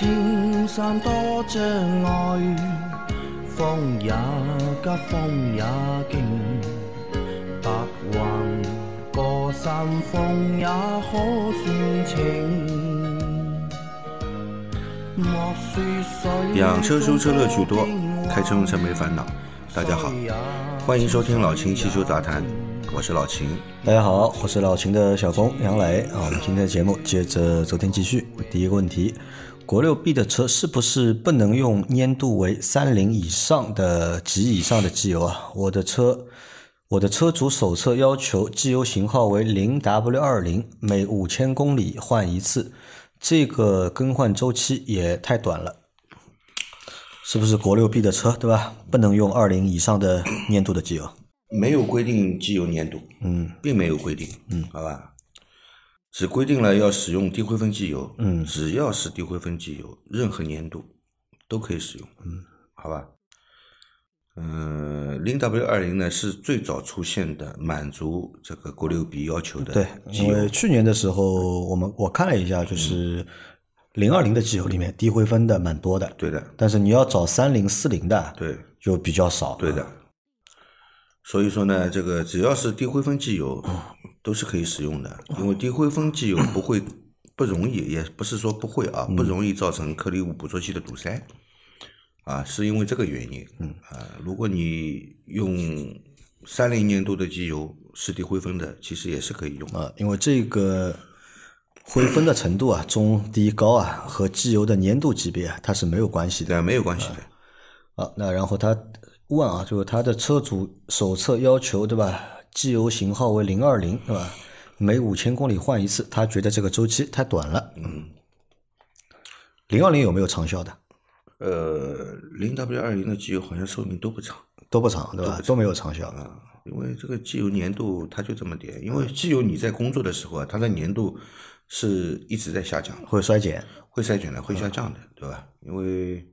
青山多障碍，风也急，风也劲，白云过山峰也可算情。莫说水养车修车乐趣多，开车用车没烦恼。大家好，欢迎收听老秦汽修杂谈，我是老秦。大家好，我是老秦的小工杨磊啊。我们今天的节目接着昨天继续。第一个问题，国六 B 的车是不是不能用粘度为三零以上的及以上的机油啊？我的车，我的车主手册要求机油型号为零 W 二零，每五千公里换一次，这个更换周期也太短了。是不是国六 B 的车对吧？不能用二零以上的粘度的机油？没有规定机油粘度，嗯，并没有规定，嗯，好吧，只规定了要使用低灰分机油，嗯。只要是低灰分机油，任何粘度都可以使用，嗯，好吧，嗯，零 W 二零呢是最早出现的满足这个国六 B 要求的对，因为去年的时候，我们我看了一下，就是零二零的机油里面低灰分的蛮多的，对的，但是你要找三零四零的，对，就比较少。对的。所以说呢，这个只要是低灰分机油，都是可以使用的，因为低灰分机油不会 不容易，也不是说不会啊，不容易造成颗粒物捕捉器的堵塞，啊，是因为这个原因。嗯啊，如果你用三零年度的机油是低灰分的，其实也是可以用。啊，因为这个灰分的程度啊，中低高啊，和机油的粘度级别啊，它是没有关系的。没有关系的。啊，那然后他问啊，就是他的车主手册要求对吧？机油型号为零二零是吧？每五千公里换一次，他觉得这个周期太短了。嗯，零二零有没有长效的？呃，零 W 二零的机油好像寿命都不长。都不长对吧？都没有长效。啊，因为这个机油粘度它就这么点，因为机油你在工作的时候啊，它的粘度是一直在下降，会衰减。会衰减的，会下降的，对吧？因为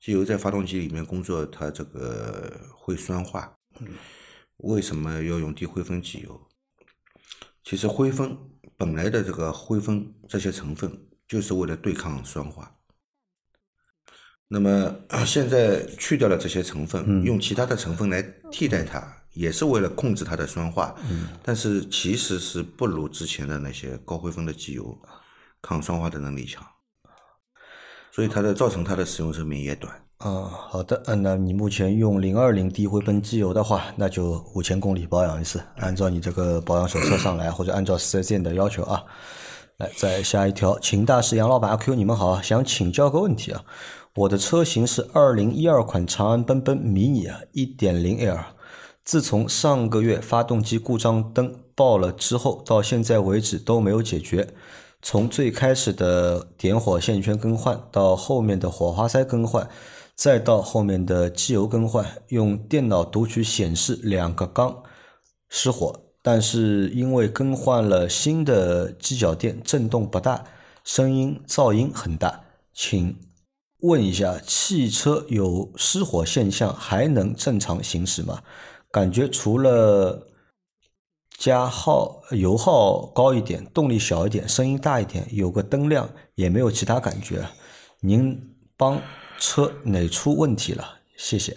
机油在发动机里面工作，它这个会酸化。为什么要用低灰分机油？其实灰分本来的这个灰分这些成分就是为了对抗酸化。那么 现在去掉了这些成分，用其他的成分来替代它，也是为了控制它的酸化。但是其实是不如之前的那些高灰分的机油抗酸化的能力强，所以它的造成它的使用寿命也短。嗯，好的。嗯，那你目前用零二零低灰分机油的话，那就五千公里保养一次，按照你这个保养手册上来，或者按照四 S 店的要求啊。来，再下一条，秦大师杨老板阿 Q，你们好，想请教个问题啊。我的车型是二零一二款长安奔奔迷你啊，一点零 L。自从上个月发动机故障灯爆了之后，到现在为止都没有解决。从最开始的点火线圈更换，到后面的火花塞更换，再到后面的机油更换，用电脑读取显示两个缸失火，但是因为更换了新的机脚垫，震动不大，声音噪音很大，请问一下，汽车有失火现象还能正常行驶吗？感觉除了加耗油耗高一点，动力小一点，声音大一点，有个灯亮，也没有其他感觉。您帮车哪出问题了？谢谢。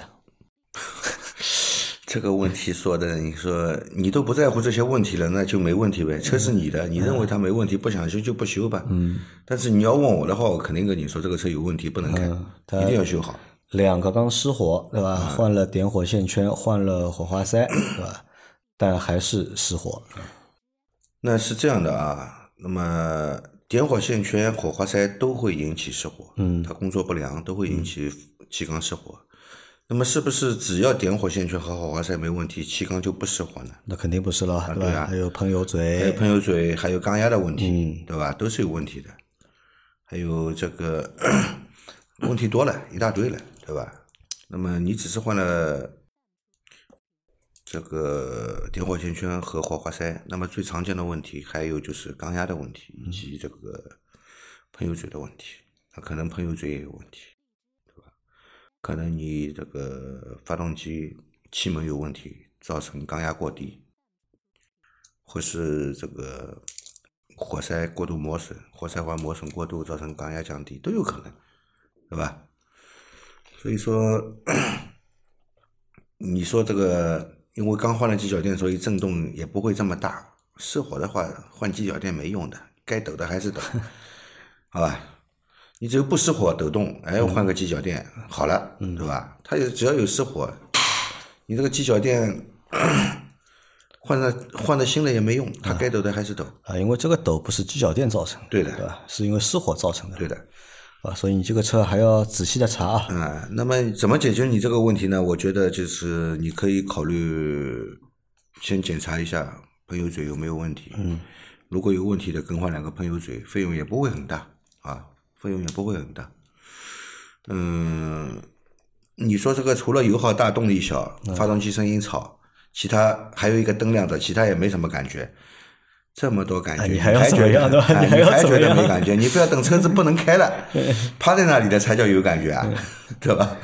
这个问题说的，你说你都不在乎这些问题了，那就没问题呗。车是你的，你认为它没问题，不想修就不修吧。嗯。但是你要问我的话，我肯定跟你说这个车有问题，不能开，它一定要修好。两个缸失火，对吧？换了点火线圈，换了火花塞，对吧？但还是失火。那是这样的啊，那么点火线圈、火花塞都会引起失火，嗯它工作不良都会引起气缸失火。那么是不是只要点火线圈和火花塞没问题，气缸就不失火呢？那肯定不是了，对吧？对啊还有喷油嘴还有嘴，喷油嘴，还有缸压的问题，嗯对吧？都是有问题的。还有这个 问题多了一大堆了，对吧？那么你只是换了这个点火线圈和火花塞，那么最常见的问题还有就是缸压的问题以及这个喷油嘴的问题。那可能喷油嘴也有问题，对吧？可能你这个发动机气门有问题，造成缸压过低，或是这个活塞过度磨损，活塞环磨损过度造成缸压降低都有可能，对吧？所以说，你说这个，因为刚换了机脚垫，所以震动也不会这么大。失火的话，换机脚垫没用的，该抖的还是抖，好吧？你只有不失火抖动，哎，换个机脚垫好了，对吧？它有只要有失火，你这个机脚垫换了换了新的也没用，它该抖的还是抖。啊，因为这个抖不是机脚垫造成的，对的对吧？是因为失火造成的，对的。啊，所以你这个车还要仔细的查啊。啊，那么怎么解决你这个问题呢？我觉得就是你可以考虑先检查一下喷油嘴有没有问题。嗯，如果有问题的，更换两个喷油嘴，费用也不会很大啊，费用也不会很大。嗯，你说这个除了油耗大、动力小、发动机声音吵，其他还有一个灯亮着，其他也没什么感觉。这么多感觉，你哎你还要怎么觉得样对吧哎你还要还觉得怎么样没感觉？你不要等车子不能开了，趴在那里的才叫有感觉啊，对吧？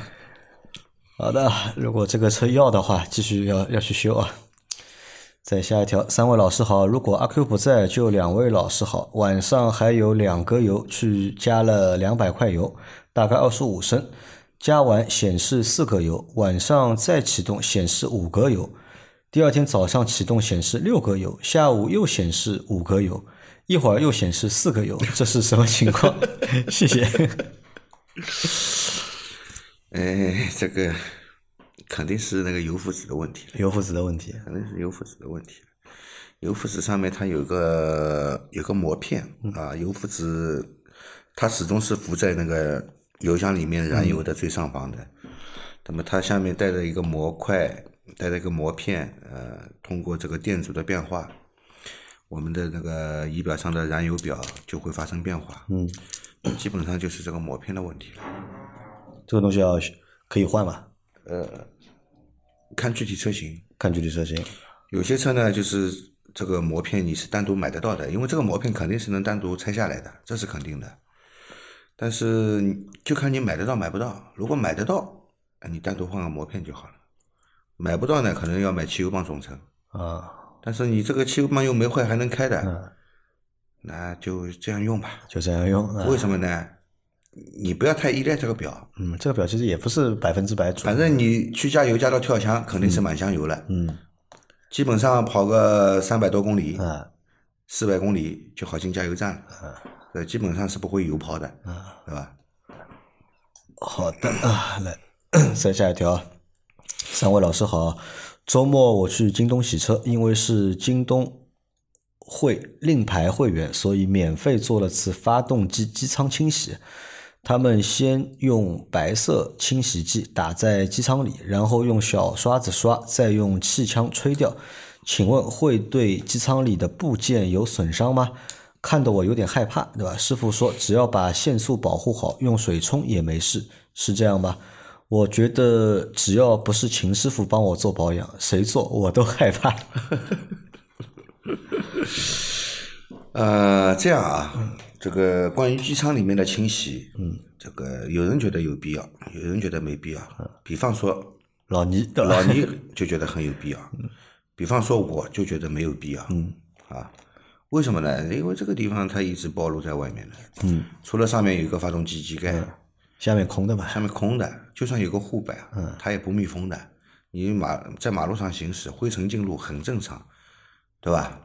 好的，如果这个车要的话，继续要要去修啊。再下一条，三位老师好，如果阿 Q 不在，就两位老师好。晚上还有两格油，去加了两百块油，大概二十五升，加完显示四格油，晚上再启动显示五格油，第二天早上启动显示六格油，下午又显示五格油，一会儿又显示四格油，这是什么情况？谢谢。哎，这个肯定是那个油负值的问题了，油负值的问题，肯定是油负值的问题了。油负值上面它有个有个膜片啊，油负值它始终是浮在那个油箱里面燃油的最上方的。那么它下面带着一个模块，带着一个膜片，呃，通过这个电阻的变化，我们的那个仪表上的燃油表就会发生变化。嗯，基本上就是这个膜片的问题了。这个东西要可以换吧？呃看具体车型，看具体车型。有些车呢，就是这个膜片你是单独买得到的，因为这个膜片肯定是能单独拆下来的，这是肯定的。但是就看你买得到买不到。如果买得到，哎，你单独换个膜片就好了。买不到呢，可能要买汽油泵总成。啊，但是你这个汽油泵又没坏，还能开的，嗯，那就这样用吧。就这样用。啊为什么呢？你不要太依赖这个表，嗯，这个表其实也不是百分之百准。反正你去加油加到跳箱，肯定是满箱油了。嗯基本上跑个三百多公里，啊四百公里就好进加油站了，呃，基本上是不会油泡的，对吧？好的啊，来 再下一条。三位老师好，周末我去京东洗车，因为是京东会令牌会员，所以免费做了次发动机机舱清洗。他们先用白色清洗剂打在机舱里，然后用小刷子刷，再用气枪吹掉。请问会对机舱里的部件有损伤吗？看得我有点害怕，对吧？师傅说只要把线束保护好，用水冲也没事，是这样吗？我觉得只要不是秦师傅帮我做保养，谁做我都害怕。呃，这样啊，这个关于机舱里面的清洗，嗯，这个有人觉得有必要，有人觉得没必要。比方说老倪，老 倪就觉得很有必要，比方说我就觉得没有必要，嗯，啊，为什么呢？因为这个地方它一直暴露在外面的，嗯，除了上面有一个发动机机盖，下面空的吧，下面空的，就算有个护板，嗯，它也不密封的。你马在马路上行驶，灰尘进入很正常，对吧？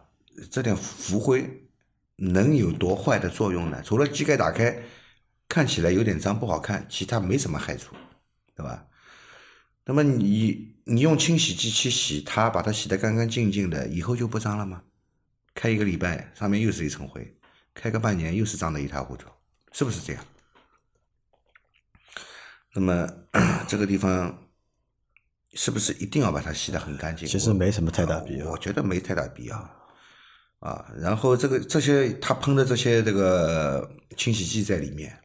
这点浮灰能有多坏的作用呢？除了机盖打开看起来有点脏不好看，其他没什么害处，对吧？那么你你用清洗剂去洗它，把它洗得干干净净的，以后就不脏了吗？开一个礼拜，上面又是一层灰；开个半年，又是脏得一塌糊涂，是不是这样？那么 这个地方是不是一定要把它洗得很干净？其实没什么太大必要我觉得没太大必要啊。然后这个这些他喷的这些这个清洗剂在里面，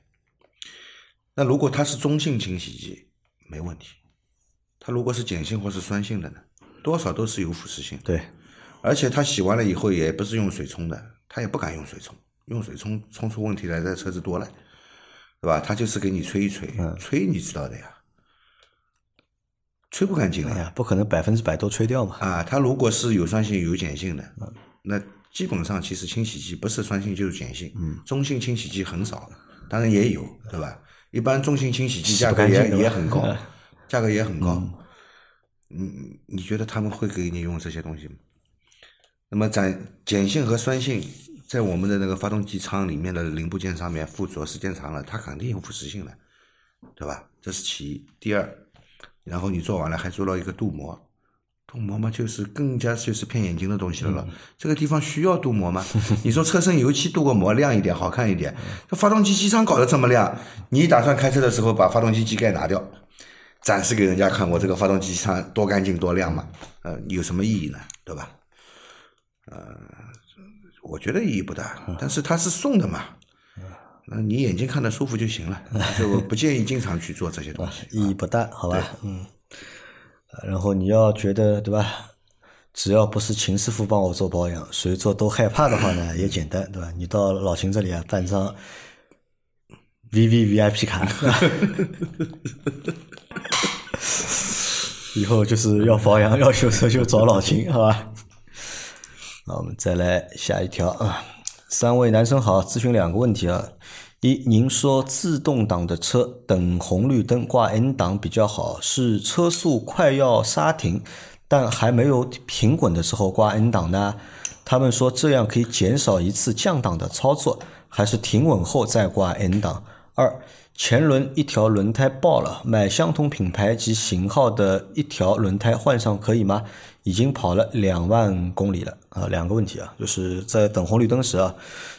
那如果它是中性清洗剂，没问题。它如果是碱性或是酸性的呢，多少都是有腐蚀性。对，而且它洗完了以后也不是用水冲的，他也不敢用水冲，用水冲冲出问题来，这车子多了，对吧？他就是给你吹一吹，吹你知道的呀，吹不干净的呀。不可能百分之百都吹掉嘛。啊，它如果是有酸性有碱性的，那基本上其实清洗剂不是酸性就是碱性，嗯，中性清洗剂很少，当然也有，对吧？一般中性清洗剂价格也也很高，价格也很高。嗯，你觉得他们会给你用这些东西吗？那么咱碱性和酸性在我们的那个发动机舱里面的零部件上面附着时间长了，它肯定有腐蚀性的，对吧？这是其一。第二，然后你做完了还做了一个镀膜，镀膜嘛就是更加就是骗眼睛的东西了了。这个地方需要镀膜吗？你说车身油漆镀个膜亮一点好看一点，这 发动机机舱搞得这么亮，你打算开车的时候把发动机机盖拿掉？展示给人家看，我这个发动机舱多干净多亮嘛？呃，有什么意义呢？对吧？呃，我觉得意义不大，但是它是送的嘛，那你眼睛看得舒服就行了，就不建议经常去做这些东西。意义不大，好吧？嗯。然后你要觉得对吧？只要不是秦师傅帮我做保养，谁做都害怕的话呢，也简单，对吧？你到老秦这里啊，办张 V V V I P 卡。以后就是要保养、要修车就找老秦，好吧？那我们再来下一条啊。三位男生好，咨询两个问题啊。一，您说自动挡的车等红绿灯挂 N 档比较好，是车速快要刹停，但还没有平稳的时候挂 N 档呢？他们说这样可以减少一次降档的操作，还是停稳后再挂 N 档？二。前轮一条轮胎爆了，买相同品牌及型号的一条轮胎换上可以吗？已经跑了两万公里了啊！两个问题啊，就是在等红绿灯时啊，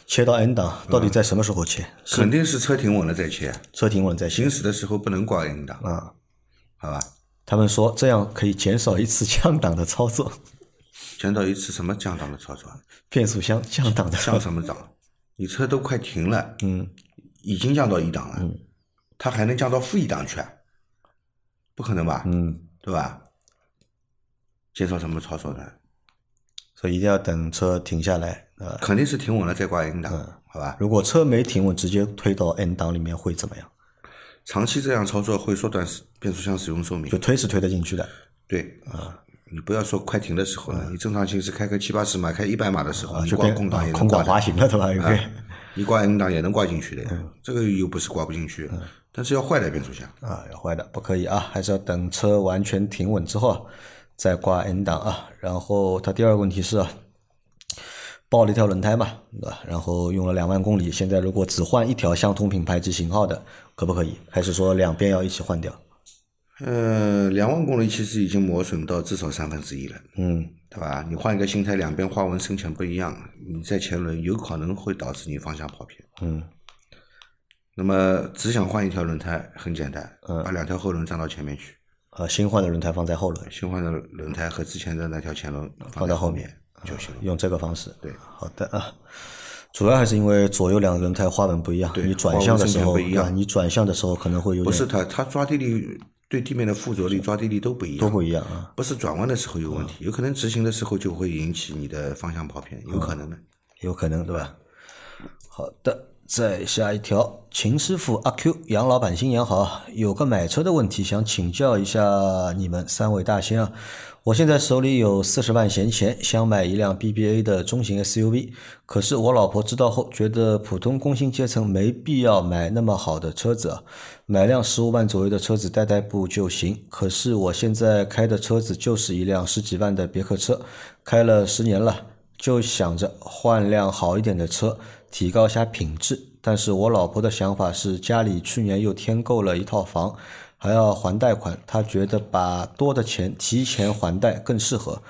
切到 N 档，到底在什么时候切？肯定是车停稳了再切，车停稳再切。行驶的时候不能挂 N 档啊，好吧？他们说这样可以减少一次降档的操作。减少一次什么降档的操作？变速箱降档的。降什么档？你车都快停了，嗯，已经降到一档了，嗯。它还能降到负一档去？不可能吧？嗯，对吧？减少什么操作呢？所以一定要等车停下来，呃，肯定是停稳了再挂 N 档，好吧？如果车没停稳，直接推到 N 档里面会怎么样？长期这样操作会缩短变速箱使用寿命。就推是推得进去的。对啊，你不要说快停的时候了，你正常行驶开个七八十码、开一百码的时候，就挂空档也空挂滑行了，对吧？对。你挂 N 档也能挂进去的，这个又不是挂不进去。但是要坏的变速箱啊，要坏的不可以啊，还是要等车完全停稳之后再挂 N 档啊。然后他第二个问题是，爆了一条轮胎嘛，对吧？然后用了两万公里，现在如果只换一条相同品牌及型号的，可不可以？还是说两边要一起换掉？呃，两万公里其实已经磨损到至少三分之一了，嗯，对吧？你换一个新胎，两边花纹深浅不一样，你在前轮有可能会导致你方向跑偏，嗯。那么只想换一条轮胎很简单，把两条后轮装到前面去。呃，新换的轮胎放在后轮，新换的轮胎和之前的那条前轮放在后面就行。用这个方式，对，好的啊。主要还是因为左右两个轮胎花纹不一样，你转向的时候，你转向的时候可能会有。不是它，它抓地力对地面的附着力、抓地力都不一样，都不一样啊。不是转弯的时候有问题，有可能直行的时候就会引起你的方向跑偏，有可能的，有可能对吧？好的。再下一条，秦师傅阿 Q 杨老板新年好，有个买车的问题想请教一下你们三位大仙啊。我现在手里有四十万闲钱，想买一辆 BBA 的中型 SUV，可是我老婆知道后觉得普通工薪阶层没必要买那么好的车子，买辆十五万左右的车子代代步就行。可是我现在开的车子就是一辆十几万的别克车，开了十年了，就想着换辆好一点的车。提高一下品质，但是我老婆的想法是家里去年又添购了一套房，还要还贷款，她觉得把多的钱提前还贷更适合。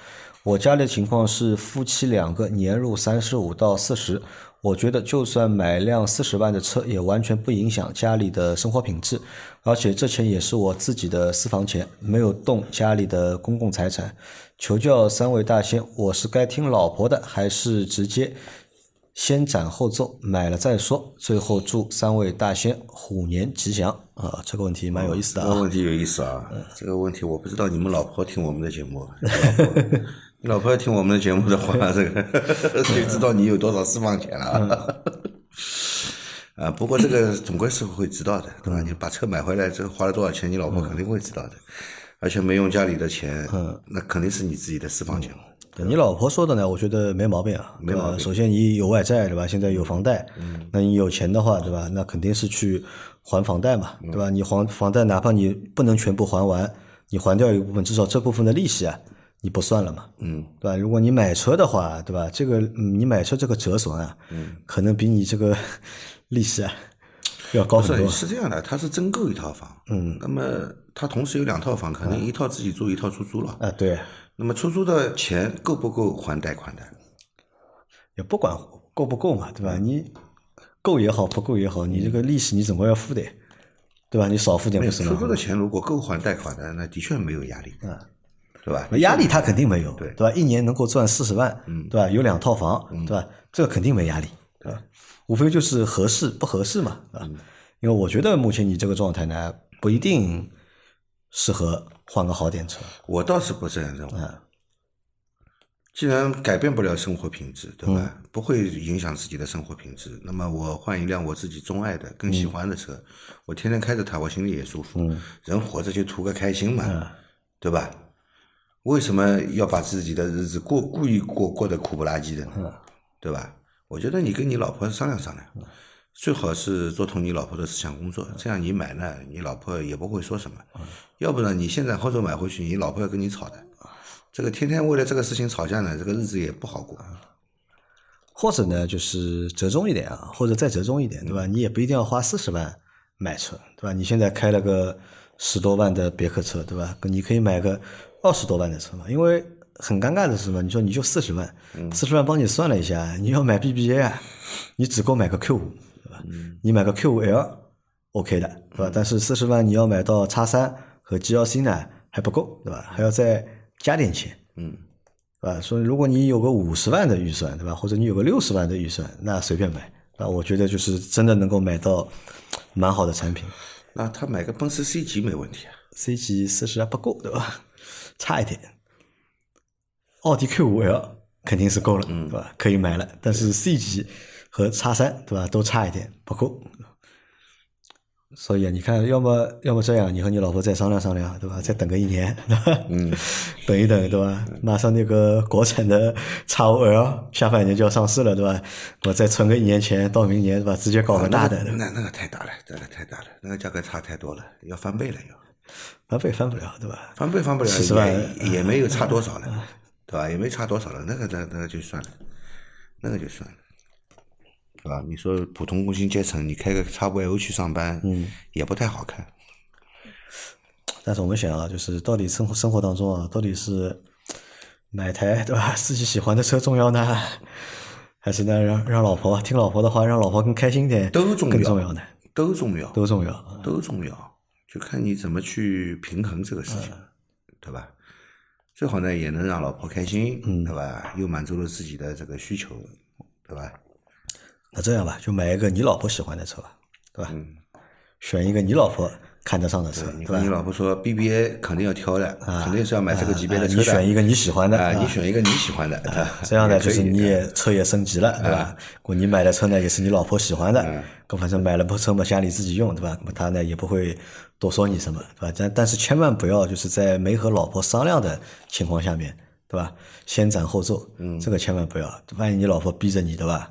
我家里的情况是夫妻两个年入三十五到四十，我觉得就算买辆四十万的车也完全不影响家里的生活品质，而且这钱也是我自己的私房钱，没有动家里的公共财产。求教三位大仙，我是该听老婆的，还是直接？先斩后奏，买了再说。最后祝三位大仙虎年吉祥啊！这个问题蛮有意思的啊。这个问题有意思啊。这个问题我不知道你们老婆听我们的节目，你老婆要听我们的节目的话，这个就知道你有多少私房钱了。啊，不过这个总归是会知道的，对吧？你把车买回来之后花了多少钱，你老婆肯定会知道的。而且没用家里的钱，那肯定是你自己的私房钱。你老婆说的呢，我觉得没毛病啊，没毛病首先你有外债对吧？现在有房贷，嗯那你有钱的话对吧？那肯定是去还房贷嘛，嗯对吧？你还房贷，哪怕你不能全部还完，你还掉一部分，至少这部分的利息啊，你不算了嘛，嗯，对吧？如果你买车的话，对吧？这个嗯你买车这个折损啊，嗯，可能比你这个 利息啊 要高不很多是，这样的，他是真够一套房，嗯，那么他同时有两套房，可能一套自己住，一套出租了。啊，对，那么出租的钱够不够还贷款的？也不管够不够嘛，对吧？你够也好，不够也好，你这个利息你总归要付的，对吧？你少付点没有不是吗？出租的钱如果够还贷款的，那的确没有压力，嗯，对吧？压力他肯定没有，对对吧？一年能够赚四十万，对吧？有两套房，对吧？这个肯定没压力，对吧？无非就是合适不合适嘛，对吧？因为我觉得目前你这个状态呢，不一定适合换个好点车，我倒是不这样认为。嗯既然改变不了生活品质，对吧？嗯不会影响自己的生活品质，那么我换一辆我自己钟爱的、更嗯喜欢的车，我天天开着它，我心里也舒服。人活着就图个开心嘛，嗯对吧？为什么要把自己的日子过故意过过得苦不拉几的嗯呢？对吧？我觉得你跟你老婆商量商量，最好是做通你老婆的思想工作，这样你买呢，你老婆也不会说什么。要不然你现在或者买回去，你老婆要跟你吵的，这个天天为了这个事情吵架呢，这个日子也不好过。或者呢就是折中一点啊，或者再折中一点，对吧？你也不一定要花四十万买车，对吧？你现在开了个十多万的别克车，对吧？你可以买个二十多万的车嘛，因为很尴尬的是什么？你说你就四十万，四十万帮你算了一下，你要买 BBA 啊，你只够买个 Q 五，对吧？你买个 Q 五 L OK 的，对吧？但是四十万你要买到叉三和 GLC 呢还不够，对吧？还要再加点钱。嗯，对吧？所以如果你有个五十万的预算，对吧？或者你有个六十万的预算，那随便买啊，我觉得就是真的能够买到蛮好的产品。那他买个奔驰 C 级没问题啊。C 级四十还不够，对吧？差一点。奥迪 Q 五 L 肯定是够了，对吧？可以买了，但是 C 级和叉三，对吧？都差一点，不够。所以啊，你看，要么要么这样，你和你老婆再商量商量，对吧？再等个一年，对吧？嗯，等一等，对吧？马上那个国产的叉五 L 下半年就要上市了，对吧？我再存个一年钱，到明年，对吧？直接搞个大的，那那个太大了，那个太大了，那个价格差太多了，要翻倍了要。翻倍翻不了，对吧？翻倍翻不了，40万也也没有差多少了，对吧？也没差多少了，那个那那个就算了，那个就算了，对吧？你说普通工薪阶层，你开个叉五 L 去上班，嗯，也不太好看。但是我们想啊，就是到底生活生活当中啊，到底是买台对吧自己喜欢的车重要呢，还是呢让让老婆听老婆的话，让老婆更开心点，都重要更重要呢？都重要，都重要。都重要，就看你怎么去平衡这个事情，对吧？最好呢也能让老婆开心，对吧？又满足了自己的这个需求，对吧？那这样吧，就买一个你老婆喜欢的车吧，对吧？选一个你老婆看得上的车，对吧你？老婆说 BBA 肯定要挑的，肯定是要买这个级别的啊车的。你选一个你喜欢的啊，啊你选一个你喜欢的，啊这样呢，就是你也车也升级了，对吧？我你买的车呢，也是你老婆喜欢的，那反正买了部车嘛，家里自己用，对吧？那么他呢也不会多说你什么，对吧？但但是千万不要就是在没和老婆商量的情况下面，对吧？先斩后奏，嗯，这个千万不要，万一你老婆逼着你，对吧？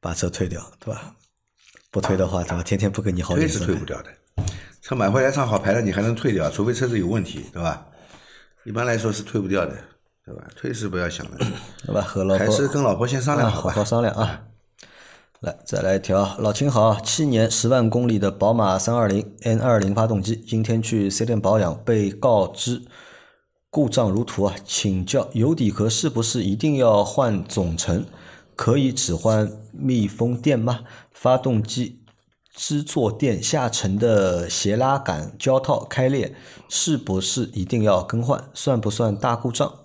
把车退掉，对吧？不退的话，对吧？天天不给你好推是脸色看，退不掉的。车买回来上好牌了，你还能退掉，除非车子有问题，对吧？一般来说是退不掉的，对吧？退是不要想的，对吧？和老婆还是跟老婆先商量啊，好吧。好好商量啊。来，再来一条，老秦好，七年十万公里的宝马三二零 N 二零发动机，今天去4店保养，被告知故障如图啊，请教油底壳是不是一定要换总成？可以只换密封垫吗？发动机支座垫下沉的斜拉杆胶套开裂，是不是一定要更换？算不算大故障？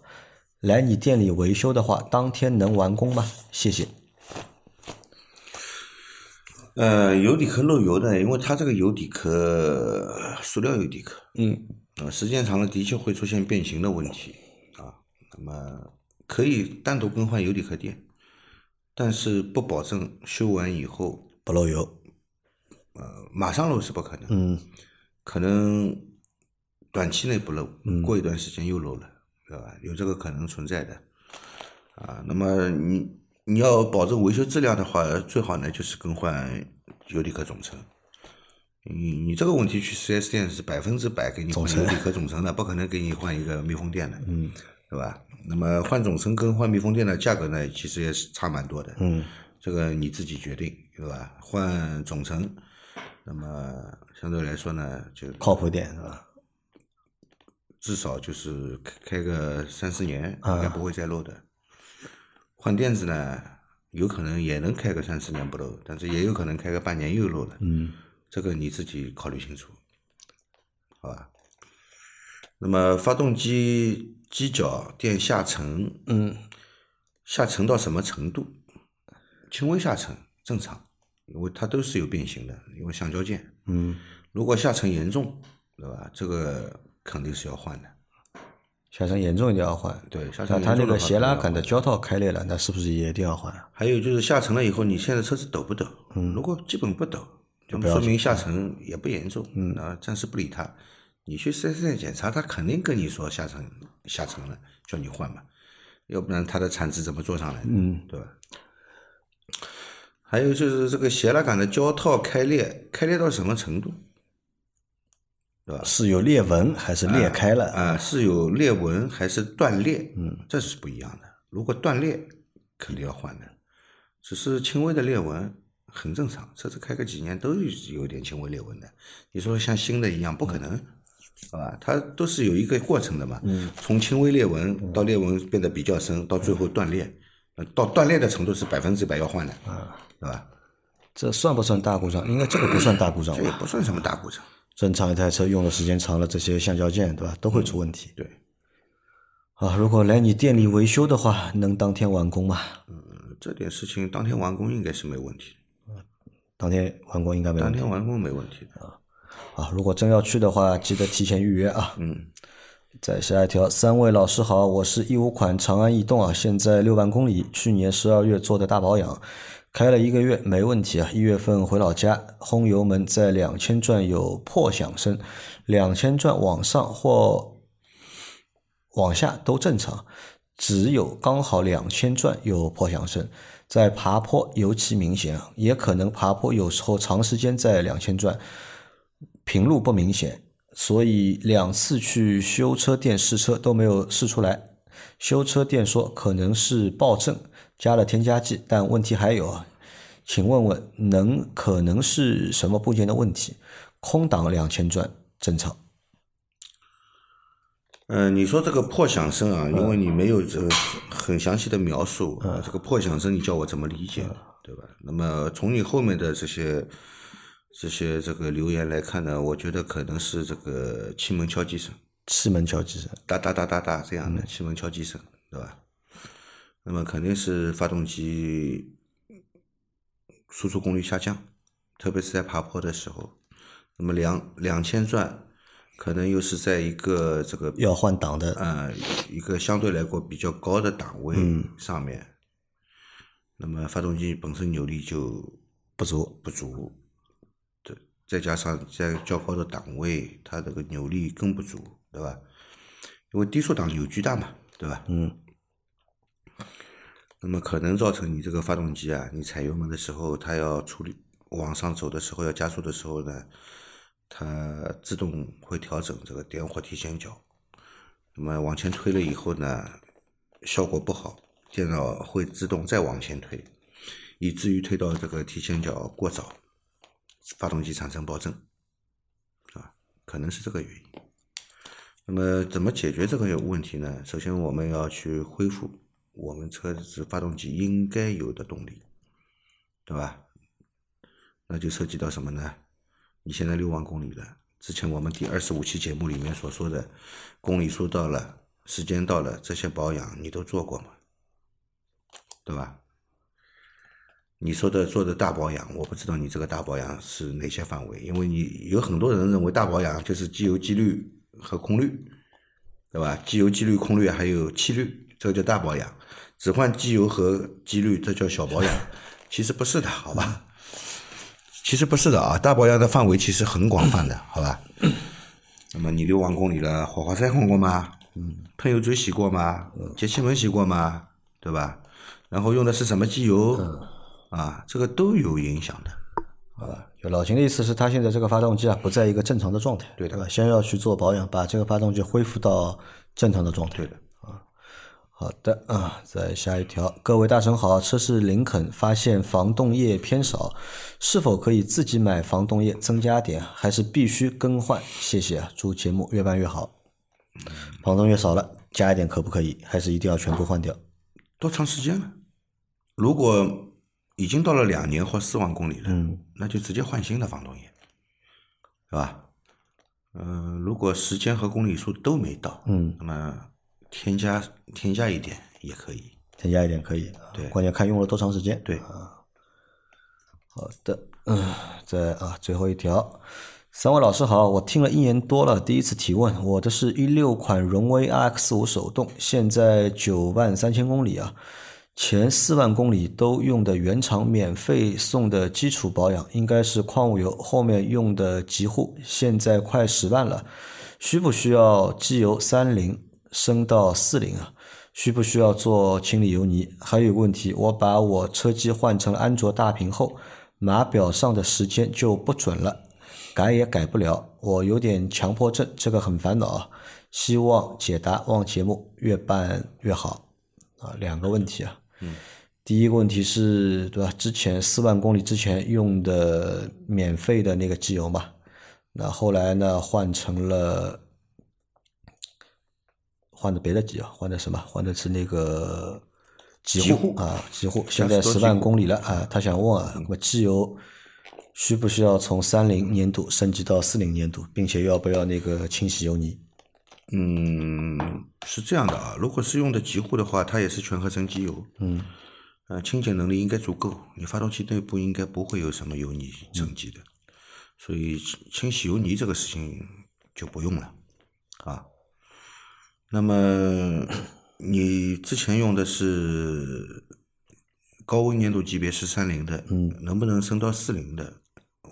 来你店里维修的话，当天能完工吗？谢谢。呃，油底壳漏油的，因为它这个油底壳塑料油底壳，嗯，呃，时间长了的确会出现变形的问题啊。那么可以单独更换油底壳垫，但是不保证修完以后不漏油。呃马上漏是不可能，嗯，可能短期内不漏，过一段时间又漏了，对吧？有这个可能存在的。啊，那么你你要保证维修质量的话，最好呢就是更换油底壳总成。你你这个问题去四 S 店是百分之百给你换油底壳总成的，不可能给你换一个密封垫的，嗯，对吧？那么换总成跟换密封垫的价格呢，其实也是差蛮多的，嗯，这个你自己决定，对吧？换总成，那么相对来说呢，就靠谱点是吧？至少就是开开个三四年，应该不会再漏的。换垫子呢，有可能也能开个三四年不漏，但是也有可能开个半年又漏了。嗯，这个你自己考虑清楚，好吧？那么发动机机脚垫下沉，嗯，下沉到什么程度？轻微下沉正常，因为它都是有变形的，因为橡胶件。嗯，如果下沉严重，对吧？这个肯定是要换的。下沉严重一定要换。对，下沉像它那个斜拉杆的胶套开裂了，那是不是也一定要换？还有就是下沉了以后，你现在车子抖不抖？嗯，如果基本不抖，就说明下沉也不严重。嗯，啊暂时不理它。你去四 S 店检查，他肯定跟你说下沉下沉了，叫你换嘛，要不然它的产值怎么做上来的？嗯，对吧？还有就是这个斜拉杆的胶套开裂，开裂到什么程度？对吧是有裂纹还是裂开了？啊，是有裂纹还是断裂？嗯，这是不一样的。如果断裂，肯定要换的。只是轻微的裂纹很正常，车子开个几年都有点轻微裂纹的。你说像新的一样，不可能，好吧？它都是有一个过程的嘛。嗯。从轻微裂纹到裂纹变得比较深，到最后断裂，呃到断裂的程度是百分之百要换的，啊，对吧？这算不算大故障？应该这个不算大故障这也？不算什么大故障。正常一台车用的时间长了，这些橡胶件对吧，都会出问题。对，啊，如果来你店里维修的话，能当天完工吗？嗯这点事情当天完工应该是没问题的，当天完工应该没问题当天完工没问题的。啊。如果真要去的话，记得提前预约啊。嗯。再下一条，三位老师好，我是一五款长安逸动啊，现在六万公里，去年十二月做的大保养，开了一个月没问题啊，一月份回老家，轰油门在两千转有破响声，两千转往上或往下都正常，只有刚好两千转有破响声，在爬坡尤其明显，也可能爬坡有时候长时间在两千转，平路不明显，所以两次去修车店试车都没有试出来。修车店说可能是爆震，加了添加剂，但问题还有啊，请问问能可能是什么部件的问题？空档两千转正常，嗯，你说这个破响声啊，因为你没有这个很详细的描述啊，这个破响声你叫我怎么理解，对吧？那么从你后面的这些这些这个留言来看呢，我觉得可能是这个气门敲击声，气门敲击声。哒哒哒哒哒这样的气门敲击声，对吧？那么肯定是发动机输出功率下降，特别是在爬坡的时候。那么两两千转，可能又是在一个这个要换挡的，呃一个相对来说比较高的档位上面，那么发动机本身扭力就不足，不足，对，再加上在较高的档位，它这个扭力更不足，对吧？因为低速档扭矩大嘛，对吧？嗯，那么可能造成你这个发动机啊，你踩油门的时候，它要处理往上走的时候，要加速的时候呢，它自动会调整这个点火提前角。那么往前推了以后呢，效果不好，电脑会自动再往前推，以至于推到这个提前角过早，发动机产生爆震，啊，可能是这个原因。那么怎么解决这个问题呢？首先我们要去恢复我们车子发动机应该有的动力，对吧？那就涉及到什么呢？你现在六万公里了，之前我们第二十五期节目里面所说的公里数到了，时间到了，这些保养你都做过吗？对吧？你说的做的大保养，我不知道你这个大保养是哪些范围，因为你有很多人认为大保养就是机油机滤和空滤，对吧？机油机滤空滤还有气滤，这个叫大保养。只换机油和机滤，这叫小保养。其实不是的，好吧？其实不是的啊，大保养的范围其实很广泛的，好吧？那么你六万公里了，火花塞换过吗？嗯。喷油嘴洗过吗？节气门洗过吗？对吧？然后用的是什么机油，啊，这个都有影响的。啊，就老秦的意思是他现在这个发动机啊不在一个正常的状态，对的吧？先要去做保养，把这个发动机恢复到正常的状态。对的啊，好的啊，再下一条，各位大神好，车是林肯，发现防冻液偏少，是否可以自己买防冻液增加点，还是必须更换？谢谢啊，祝节目越办越好。防冻液少了，加一点可不可以？还是一定要全部换掉？多长时间了？如果已经到了两年或四万公里了，嗯。那就直接换新的防冻液，是吧？嗯、如果时间和公里数都没到，嗯，那么添加添加一点也可以。添加一点可以，对。关键看用了多长时间。对，好的，嗯，再啊，最后一条，三位老师好，我听了一年多了，第一次提问，我的是一六款荣威 RX 五手动，现在九万三千公里啊，前四万公里都用的原厂免费送的基础保养，应该是矿物油，后面用的极护，现在快十万了，需不需要机油三零升到四零啊？需不需要做清理油泥？还有一个问题，我把我车机换成安卓大屏后，码表上的时间就不准了，改也改不了，我有点强迫症，这个很烦恼啊。希望解答，望节目越办越好啊。两个问题啊，嗯，第一个问题是对吧？之前四万公里之前用的免费的那个机油嘛，那后来呢换成了。换的别的机油，换的什么？换的是那个极极护啊，极护。现在十万公里了啊，他想问啊，那么机油需不需要从三零粘度升级到四零粘度，并且要不要那个清洗油泥？嗯，是这样的啊，如果是用的极护的话，它也是全合成机油，嗯，呃，清洁能力应该足够，你发动机内部应该不会有什么油泥沉积的，所以清清洗油泥这个事情就不用了啊。那么你之前用的是高温粘度级别是三零的，嗯，能不能升到四零的？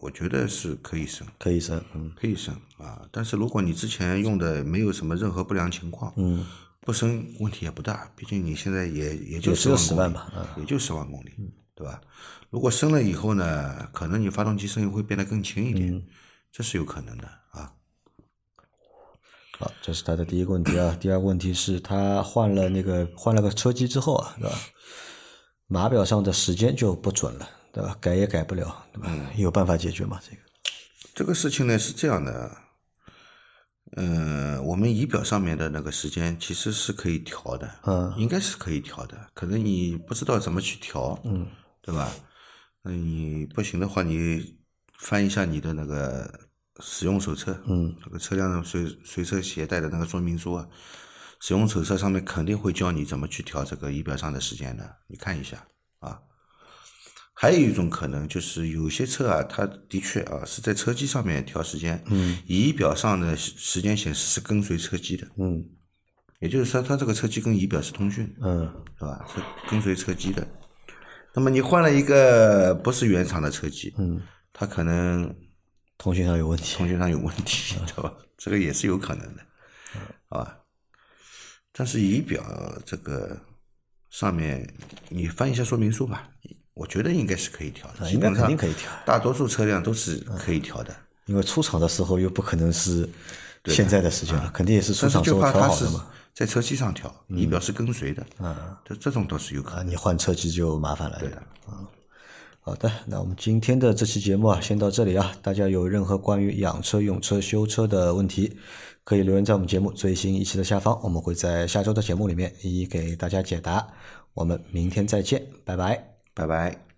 我觉得是可以升，可以升，嗯可以升啊。但是如果你之前用的没有什么任何不良情况，嗯，不升问题也不大，毕竟你现在也也就也只有10十万公里万吧嗯也就十万公里，对吧？如果升了以后呢，可能你发动机声音会变得更轻一嗯点，这是有可能的啊。好，这是他的第一个问题啊。第二个问题是他换了那个换了个车机之后啊，对吧？码表上的时间就不准了，对吧？改也改不了，对吧？有办法解决吗？这个？这个事情呢是这样的，嗯、我们仪表上面的那个时间其实是可以调的，嗯应该是可以调的，可能你不知道怎么去调，嗯，对吧？那你不行的话，你翻一下你的那个使用手册，嗯，那个车辆的随随车携带的那个说明书啊，使用手册上面肯定会教你怎么去调这个仪表上的时间的，你看一下啊。还有一种可能就是有些车啊，它的确啊是在车机上面调时间，嗯，仪表上的时时间显示是跟随车机的，嗯也就是说它这个车机跟仪表是通讯，嗯是吧？是跟随车机的。那么你换了一个不是原厂的车机，嗯，它可能通讯上有问题。通讯上有问题，对吧？这个也是有可能的，好吧？但是仪表这个上面，你翻一下说明书吧，我觉得应该是可以调的，啊应该基本上肯定可以调大多数车辆都是可以调的，因为出厂的时候又不可能是现在的时间了，肯定也是出厂时候调好的嘛。在车机上调，仪表是跟随的，啊这这种都是有可啊，能的。你换车机就麻烦了。对的，好的，那我们今天的这期节目啊，先到这里啊。大家有任何关于养车、用车、修车的问题，可以留言在我们节目最新一期的下方，我们会在下周的节目里面一一给大家解答。我们明天再见，拜拜。拜拜。